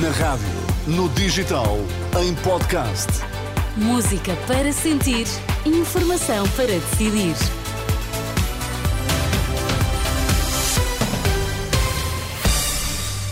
Na rádio, no digital, em podcast. Música para sentir, informação para decidir.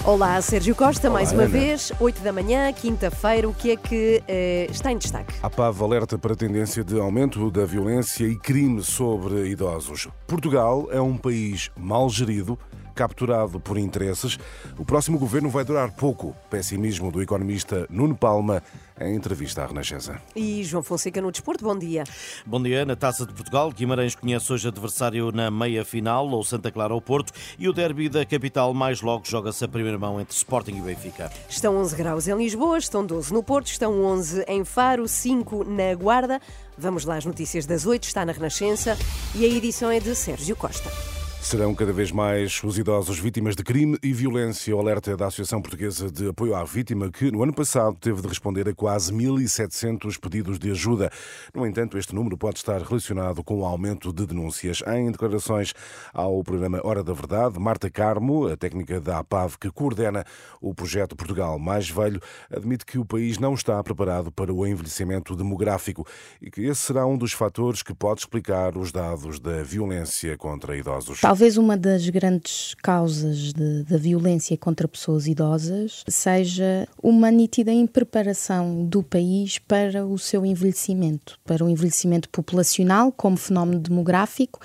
Olá, Sérgio Costa, Olá, mais uma Ana. vez, 8 da manhã, quinta-feira, o que é que eh, está em destaque? A PAV alerta para a tendência de aumento da violência e crime sobre idosos. Portugal é um país mal gerido, capturado por interesses. O próximo governo vai durar pouco. Pessimismo do economista Nuno Palma em entrevista à Renascença. E João Fonseca no Desporto, bom dia. Bom dia. Na Taça de Portugal, Guimarães conhece hoje adversário na meia-final, ou Santa Clara ao Porto, e o derby da capital mais logo joga-se a primeira mão entre Sporting e Benfica. Estão 11 graus em Lisboa, estão 12 no Porto, estão 11 em Faro, 5 na Guarda. Vamos lá às notícias das 8, está na Renascença e a edição é de Sérgio Costa. Serão cada vez mais os idosos vítimas de crime e violência. O alerta da Associação Portuguesa de Apoio à Vítima, que no ano passado teve de responder a quase 1.700 pedidos de ajuda. No entanto, este número pode estar relacionado com o aumento de denúncias. Em declarações ao programa Hora da Verdade, Marta Carmo, a técnica da APAV que coordena o projeto Portugal Mais Velho, admite que o país não está preparado para o envelhecimento demográfico e que esse será um dos fatores que pode explicar os dados da violência contra idosos. Talvez uma das grandes causas da violência contra pessoas idosas seja uma nítida impreparação do país para o seu envelhecimento, para o envelhecimento populacional como fenómeno demográfico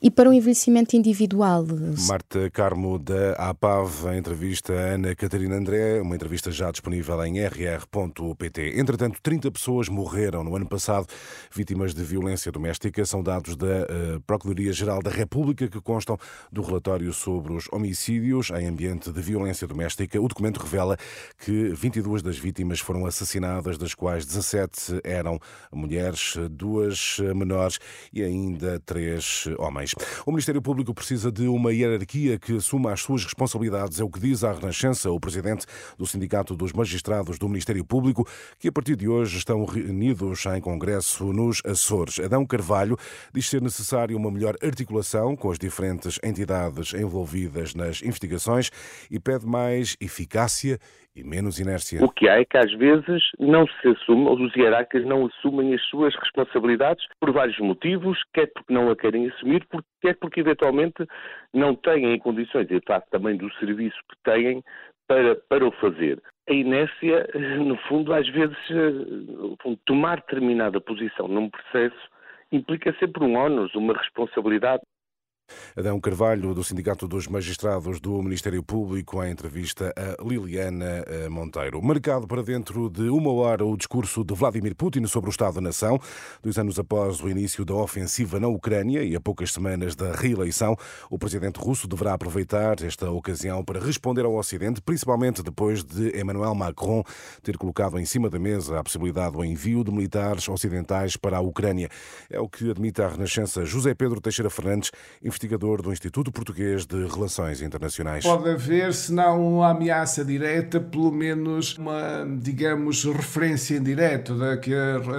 e para o envelhecimento individual. Marta Carmo da APAV, em entrevista a Ana Catarina André, uma entrevista já disponível em rr.pt. Entretanto, 30 pessoas morreram no ano passado vítimas de violência doméstica. São dados da eh, Procuradoria-Geral da República que constam do relatório sobre os homicídios em ambiente de violência doméstica. O documento revela que 22 das vítimas foram assassinadas, das quais 17 eram mulheres, duas menores e ainda três homens. O Ministério Público precisa de uma hierarquia que assuma as suas responsabilidades, é o que diz à Renascença o presidente do Sindicato dos Magistrados do Ministério Público, que a partir de hoje estão reunidos em congresso nos Açores. Adão Carvalho diz ser necessário uma melhor articulação com as diferentes entidades envolvidas nas investigações e pede mais eficácia e menos inércia. O que há é que às vezes não se assume, ou os hierarcas não assumem as suas responsabilidades por vários motivos, quer porque não a querem assumir, por- quer porque eventualmente não têm condições, e face também do serviço que têm, para, para o fazer. A inércia, no fundo, às vezes, eh, tomar determinada posição num processo implica sempre um ónus, uma responsabilidade. Adão Carvalho, do Sindicato dos Magistrados do Ministério Público, em entrevista a Liliana eh, Monteiro. Marcado para dentro de uma hora o discurso de Vladimir Putin sobre o Estado da Nação, dois anos após o início da ofensiva na Ucrânia e a poucas semanas da reeleição, o presidente russo deverá aproveitar esta ocasião para responder ao Ocidente, principalmente depois de Emmanuel Macron ter colocado em cima da mesa a possibilidade do envio de militares ocidentais para a Ucrânia. É o que admite à Renascença José Pedro Teixeira Fernandes, investigador do Instituto Português de Relações Internacionais. Pode haver, se não uma ameaça direta, pelo menos uma, digamos, referência indireta da,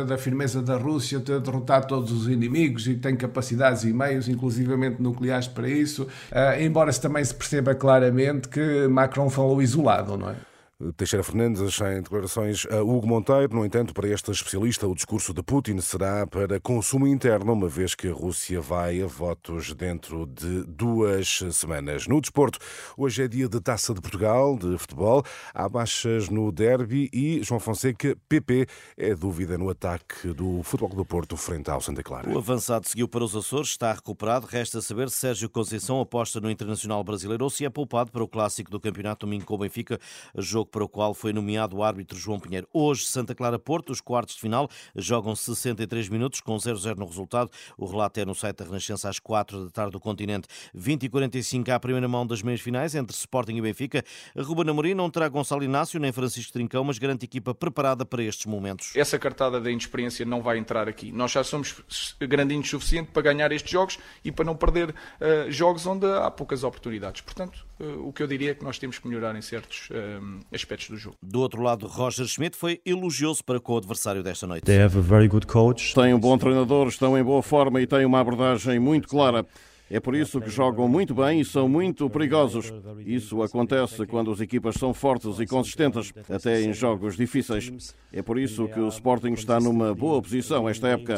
da firmeza da Rússia ter derrotado todos os inimigos e tem capacidades e meios, inclusivamente nucleares, para isso. Ah, embora se também se perceba claramente que Macron falou isolado, não é? Teixeira Fernandes, em declarações a Hugo Monteiro, no entanto, para este especialista, o discurso de Putin será para consumo interno, uma vez que a Rússia vai a votos dentro de duas semanas. No desporto, hoje é dia de Taça de Portugal, de futebol. Há baixas no derby e João Fonseca, PP, é dúvida no ataque do Futebol do Porto frente ao Santa Clara. O avançado seguiu para os Açores, está recuperado. Resta saber se Sérgio Conceição aposta no Internacional Brasileiro ou se é poupado para o clássico do Campeonato Domingo com o Benfica, jogo para o qual foi nomeado o árbitro João Pinheiro. Hoje, Santa Clara Porto, os quartos de final, jogam 63 minutos com 0-0 no resultado. O relato é no site da Renascença às 4 da tarde do continente. 20 e 45 à primeira mão das meias finais entre Sporting e Benfica. Ruben Amorim não terá Gonçalo Inácio nem Francisco Trincão, mas garante equipa preparada para estes momentos. Essa cartada da inexperiência não vai entrar aqui. Nós já somos grandinhos o suficiente para ganhar estes jogos e para não perder eh, jogos onde há poucas oportunidades. Portanto, o que eu diria é que nós temos que melhorar em certos eh, aspectos do jogo. Do outro lado, Roger Schmidt foi elogioso para com o adversário desta noite. They have a very good coach. Tem um bom treinador, estão em boa forma e têm uma abordagem muito clara. É por isso que jogam muito bem e são muito perigosos. Isso acontece quando as equipas são fortes e consistentes, até em jogos difíceis. É por isso que o Sporting está numa boa posição esta época.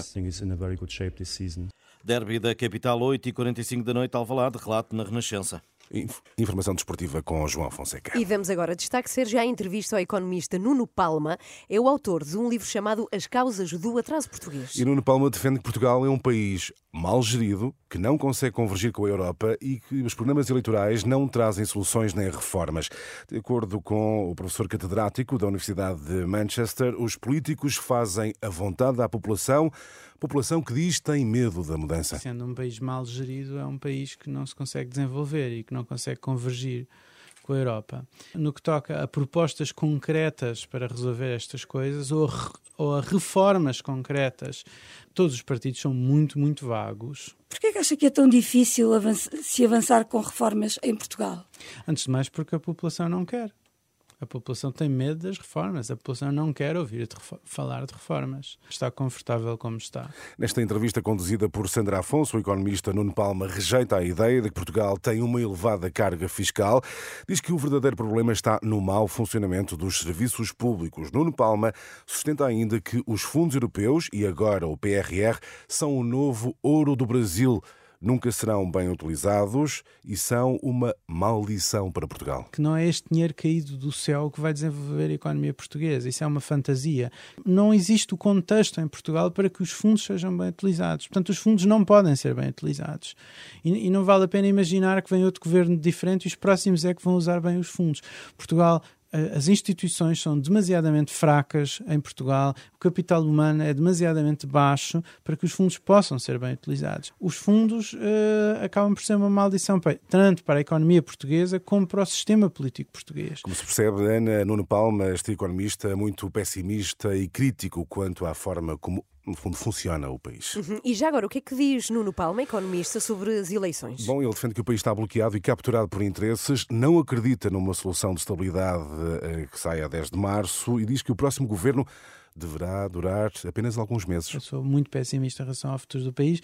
Derby da capital, 8h45 da noite, Alvalade, relato na Renascença. Informação desportiva com João Fonseca. E damos agora destaque já a entrevista ao economista Nuno Palma. É o autor de um livro chamado As Causas do Atraso Português. E Nuno Palma defende que Portugal é um país mal gerido, que não consegue convergir com a Europa e que os programas eleitorais não trazem soluções nem reformas. De acordo com o professor catedrático da Universidade de Manchester, os políticos fazem a vontade da população, população que diz tem medo da mudança. Sendo um país mal gerido, é um país que não se consegue desenvolver e que não consegue convergir com a Europa. No que toca a propostas concretas para resolver estas coisas ou a, ou a reformas concretas, todos os partidos são muito, muito vagos. Por que acha que é tão difícil avançar, se avançar com reformas em Portugal? Antes de mais porque a população não quer. A população tem medo das reformas, a população não quer ouvir de falar de reformas. Está confortável como está. Nesta entrevista conduzida por Sandra Afonso, o economista Nuno Palma rejeita a ideia de que Portugal tem uma elevada carga fiscal. Diz que o verdadeiro problema está no mau funcionamento dos serviços públicos. Nuno Palma sustenta ainda que os fundos europeus e agora o PRR são o novo ouro do Brasil nunca serão bem utilizados e são uma maldição para Portugal. Que não é este dinheiro caído do céu que vai desenvolver a economia portuguesa. Isso é uma fantasia. Não existe o contexto em Portugal para que os fundos sejam bem utilizados. Portanto, os fundos não podem ser bem utilizados. E, e não vale a pena imaginar que vem outro governo diferente e os próximos é que vão usar bem os fundos. Portugal as instituições são demasiadamente fracas em Portugal, o capital humano é demasiadamente baixo para que os fundos possam ser bem utilizados. Os fundos uh, acabam por ser uma maldição tanto para a economia portuguesa como para o sistema político português. Como se percebe, Ana Nuno Palma, este economista muito pessimista e crítico quanto à forma como no fundo, funciona o país. Uhum. E já agora, o que é que diz Nuno Palma, economista, sobre as eleições? Bom, ele defende que o país está bloqueado e capturado por interesses, não acredita numa solução de estabilidade eh, que saia a 10 de março e diz que o próximo governo deverá durar apenas alguns meses. Eu sou muito pessimista em relação ao futuro do país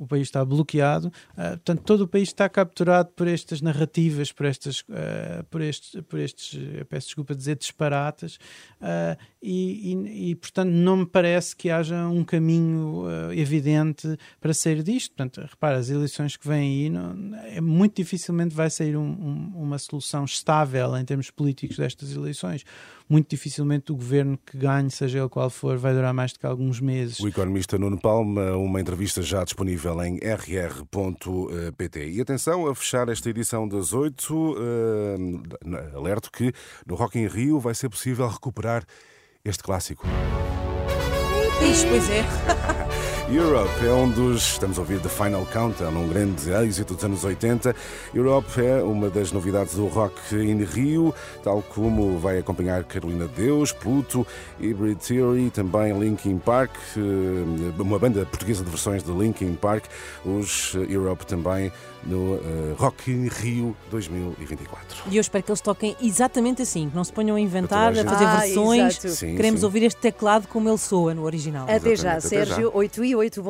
o país está bloqueado, uh, portanto todo o país está capturado por estas narrativas, por estas, uh, por estes, por estes, peço desculpa dizer disparates uh, e, e, e, portanto não me parece que haja um caminho evidente para sair disto. Portanto, repara, as eleições que vêm aí não, é muito dificilmente vai sair um, um, uma solução estável em termos políticos destas eleições. Muito dificilmente o governo que ganhe, seja ele qual for, vai durar mais do que alguns meses. O economista Nuno Palma, uma entrevista já disponível em rr.pt. E atenção a fechar esta edição das 8, uh, alerto que no Rock in Rio vai ser possível recuperar este clássico. Ixi, pois é. Europe é um dos. Estamos a ouvir The Final Countdown, um grande êxito dos anos 80. Europe é uma das novidades do Rock in Rio, tal como vai acompanhar Carolina Deus, Pluto, Hybrid Theory, também Linkin Park, eh, uma banda portuguesa de versões de Linkin Park, os Europe também no uh, Rock in Rio 2024. E eu espero que eles toquem exatamente assim, que não se ponham a inventar, a, a fazer ah, versões. Sim, Queremos sim. ouvir este teclado como ele soa no original. Até já, Sérgio, 8 e 8, bom